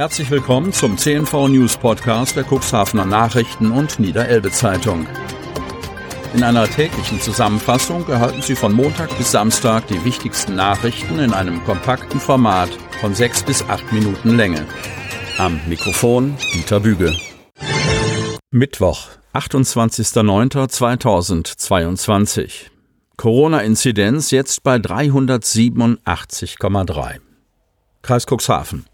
Herzlich willkommen zum CNV News Podcast der Cuxhavener Nachrichten und Niederelbe Zeitung. In einer täglichen Zusammenfassung erhalten Sie von Montag bis Samstag die wichtigsten Nachrichten in einem kompakten Format von sechs bis acht Minuten Länge. Am Mikrofon Dieter Büge. Mittwoch, 28.09.2022. Corona-Inzidenz jetzt bei 387,3. Kreis Cuxhaven.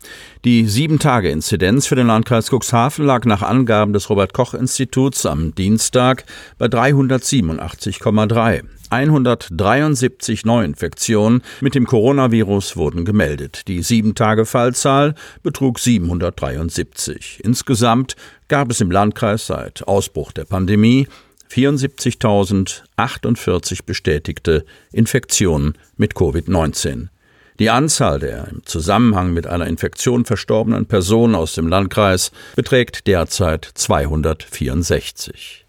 Die Sieben-Tage-Inzidenz für den Landkreis Cuxhaven lag nach Angaben des Robert-Koch-Instituts am Dienstag bei 387,3. 173 Neuinfektionen mit dem Coronavirus wurden gemeldet. Die Sieben-Tage-Fallzahl betrug 773. Insgesamt gab es im Landkreis seit Ausbruch der Pandemie 74.048 bestätigte Infektionen mit Covid-19. Die Anzahl der im Zusammenhang mit einer Infektion verstorbenen Personen aus dem Landkreis beträgt derzeit 264.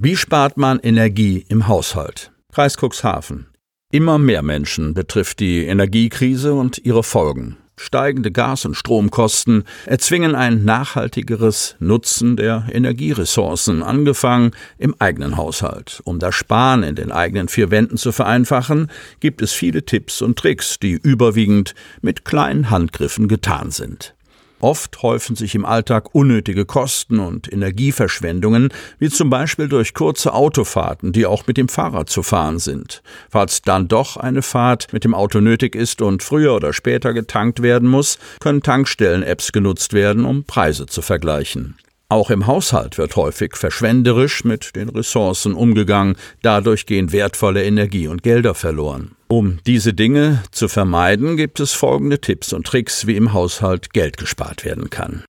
Wie spart man Energie im Haushalt? Kreis Cuxhaven. Immer mehr Menschen betrifft die Energiekrise und ihre Folgen. Steigende Gas- und Stromkosten erzwingen ein nachhaltigeres Nutzen der Energieressourcen, angefangen im eigenen Haushalt. Um das Sparen in den eigenen vier Wänden zu vereinfachen, gibt es viele Tipps und Tricks, die überwiegend mit kleinen Handgriffen getan sind. Oft häufen sich im Alltag unnötige Kosten und Energieverschwendungen, wie zum Beispiel durch kurze Autofahrten, die auch mit dem Fahrrad zu fahren sind. Falls dann doch eine Fahrt mit dem Auto nötig ist und früher oder später getankt werden muss, können Tankstellen-Apps genutzt werden, um Preise zu vergleichen. Auch im Haushalt wird häufig verschwenderisch mit den Ressourcen umgegangen, dadurch gehen wertvolle Energie und Gelder verloren. Um diese Dinge zu vermeiden, gibt es folgende Tipps und Tricks, wie im Haushalt Geld gespart werden kann.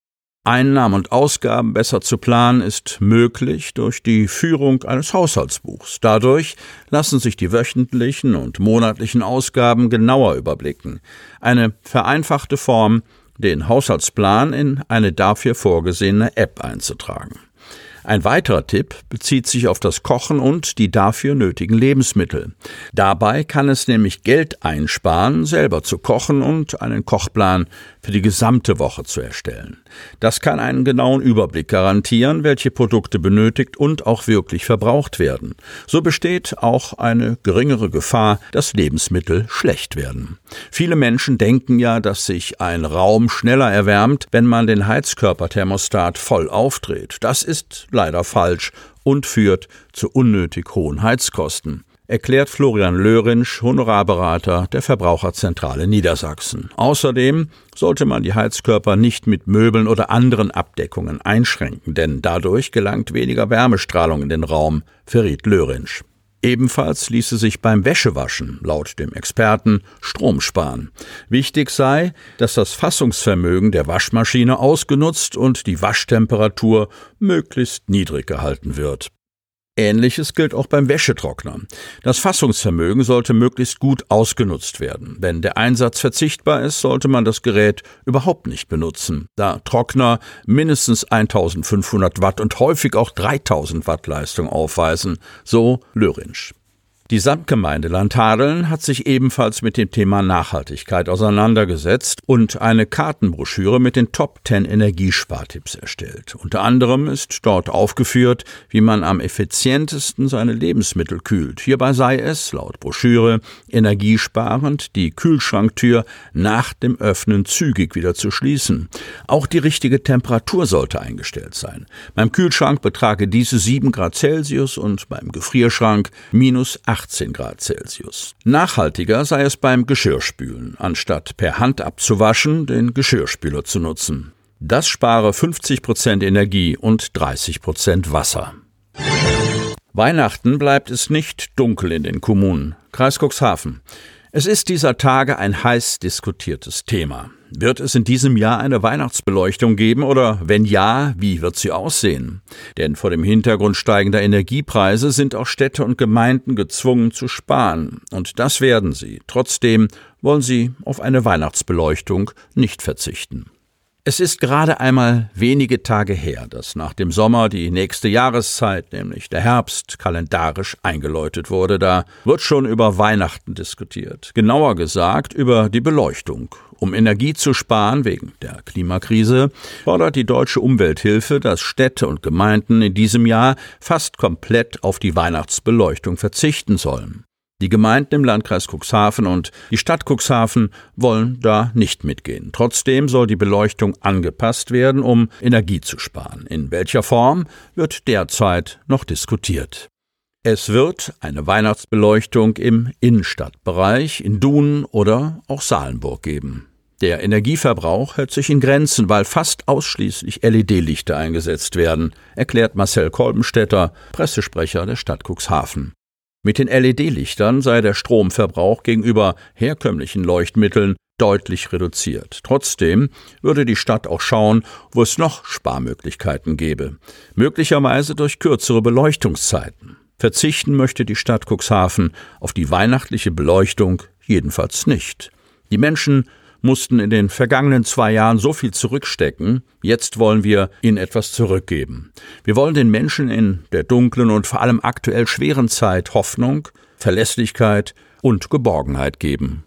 Einnahmen und Ausgaben besser zu planen ist möglich durch die Führung eines Haushaltsbuchs. Dadurch lassen sich die wöchentlichen und monatlichen Ausgaben genauer überblicken. Eine vereinfachte Form den Haushaltsplan in eine dafür vorgesehene App einzutragen. Ein weiterer Tipp bezieht sich auf das Kochen und die dafür nötigen Lebensmittel. Dabei kann es nämlich Geld einsparen, selber zu kochen und einen Kochplan für die gesamte Woche zu erstellen. Das kann einen genauen Überblick garantieren, welche Produkte benötigt und auch wirklich verbraucht werden. So besteht auch eine geringere Gefahr, dass Lebensmittel schlecht werden. Viele Menschen denken ja, dass sich ein Raum schneller erwärmt, wenn man den Heizkörperthermostat voll aufdreht. Das ist leider falsch und führt zu unnötig hohen Heizkosten erklärt Florian Lörinsch, Honorarberater der Verbraucherzentrale Niedersachsen. Außerdem sollte man die Heizkörper nicht mit Möbeln oder anderen Abdeckungen einschränken, denn dadurch gelangt weniger Wärmestrahlung in den Raum, verriet Lörinsch. Ebenfalls ließe sich beim Wäschewaschen laut dem Experten Strom sparen. Wichtig sei, dass das Fassungsvermögen der Waschmaschine ausgenutzt und die Waschtemperatur möglichst niedrig gehalten wird. Ähnliches gilt auch beim Wäschetrockner. Das Fassungsvermögen sollte möglichst gut ausgenutzt werden. Wenn der Einsatz verzichtbar ist, sollte man das Gerät überhaupt nicht benutzen, da Trockner mindestens 1500 Watt und häufig auch 3000 Watt Leistung aufweisen, so Lörinsch. Die Samtgemeinde Landhadeln hat sich ebenfalls mit dem Thema Nachhaltigkeit auseinandergesetzt und eine Kartenbroschüre mit den Top 10 Energiespartipps erstellt. Unter anderem ist dort aufgeführt, wie man am effizientesten seine Lebensmittel kühlt. Hierbei sei es, laut Broschüre, energiesparend, die Kühlschranktür nach dem Öffnen zügig wieder zu schließen. Auch die richtige Temperatur sollte eingestellt sein. Beim Kühlschrank betrage diese 7 Grad Celsius und beim Gefrierschrank minus 8 18 Grad Celsius. Nachhaltiger sei es beim Geschirrspülen, anstatt per Hand abzuwaschen, den Geschirrspüler zu nutzen. Das spare 50 Prozent Energie und 30 Prozent Wasser. Weihnachten bleibt es nicht dunkel in den Kommunen. Kreis Cuxhaven. Es ist dieser Tage ein heiß diskutiertes Thema. Wird es in diesem Jahr eine Weihnachtsbeleuchtung geben oder wenn ja, wie wird sie aussehen? Denn vor dem Hintergrund steigender Energiepreise sind auch Städte und Gemeinden gezwungen zu sparen. Und das werden sie. Trotzdem wollen sie auf eine Weihnachtsbeleuchtung nicht verzichten. Es ist gerade einmal wenige Tage her, dass nach dem Sommer die nächste Jahreszeit, nämlich der Herbst, kalendarisch eingeläutet wurde. Da wird schon über Weihnachten diskutiert. Genauer gesagt über die Beleuchtung. Um Energie zu sparen wegen der Klimakrise fordert die Deutsche Umwelthilfe, dass Städte und Gemeinden in diesem Jahr fast komplett auf die Weihnachtsbeleuchtung verzichten sollen. Die Gemeinden im Landkreis Cuxhaven und die Stadt Cuxhaven wollen da nicht mitgehen. Trotzdem soll die Beleuchtung angepasst werden, um Energie zu sparen. In welcher Form wird derzeit noch diskutiert. Es wird eine Weihnachtsbeleuchtung im Innenstadtbereich in Dunen oder auch Salenburg geben. Der Energieverbrauch hält sich in Grenzen, weil fast ausschließlich LED-Lichter eingesetzt werden, erklärt Marcel Kolbenstädter, Pressesprecher der Stadt Cuxhaven. Mit den LED-Lichtern sei der Stromverbrauch gegenüber herkömmlichen Leuchtmitteln deutlich reduziert. Trotzdem würde die Stadt auch schauen, wo es noch Sparmöglichkeiten gäbe, möglicherweise durch kürzere Beleuchtungszeiten. Verzichten möchte die Stadt Cuxhaven auf die weihnachtliche Beleuchtung jedenfalls nicht. Die Menschen mussten in den vergangenen zwei Jahren so viel zurückstecken, jetzt wollen wir ihnen etwas zurückgeben. Wir wollen den Menschen in der dunklen und vor allem aktuell schweren Zeit Hoffnung, Verlässlichkeit und Geborgenheit geben.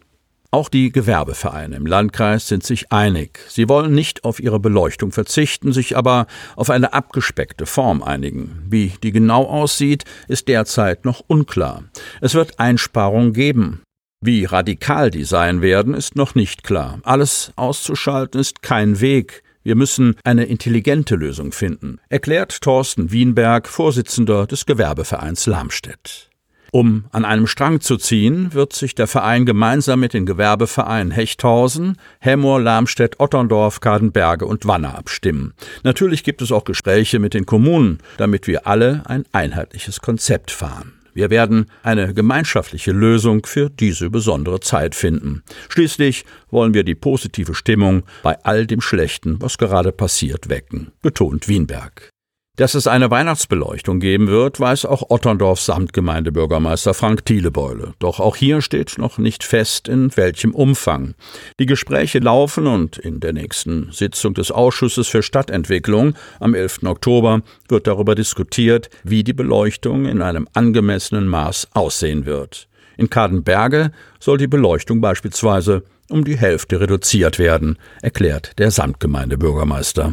Auch die Gewerbevereine im Landkreis sind sich einig. Sie wollen nicht auf ihre Beleuchtung verzichten, sich aber auf eine abgespeckte Form einigen. Wie die genau aussieht, ist derzeit noch unklar. Es wird Einsparungen geben. Wie radikal die sein werden, ist noch nicht klar. Alles auszuschalten ist kein Weg. Wir müssen eine intelligente Lösung finden, erklärt Thorsten Wienberg, Vorsitzender des Gewerbevereins Lamstedt. Um an einem Strang zu ziehen, wird sich der Verein gemeinsam mit den Gewerbevereinen Hechthausen, Hemmoor, Lamstedt, Otterndorf, Kadenberge und Wanne abstimmen. Natürlich gibt es auch Gespräche mit den Kommunen, damit wir alle ein einheitliches Konzept fahren. Wir werden eine gemeinschaftliche Lösung für diese besondere Zeit finden. Schließlich wollen wir die positive Stimmung bei all dem Schlechten, was gerade passiert, wecken, betont Wienberg. Dass es eine Weihnachtsbeleuchtung geben wird, weiß auch Otterndorfs Samtgemeindebürgermeister Frank Thielebeule. Doch auch hier steht noch nicht fest, in welchem Umfang. Die Gespräche laufen und in der nächsten Sitzung des Ausschusses für Stadtentwicklung am 11. Oktober wird darüber diskutiert, wie die Beleuchtung in einem angemessenen Maß aussehen wird. In Kadenberge soll die Beleuchtung beispielsweise um die Hälfte reduziert werden, erklärt der Samtgemeindebürgermeister.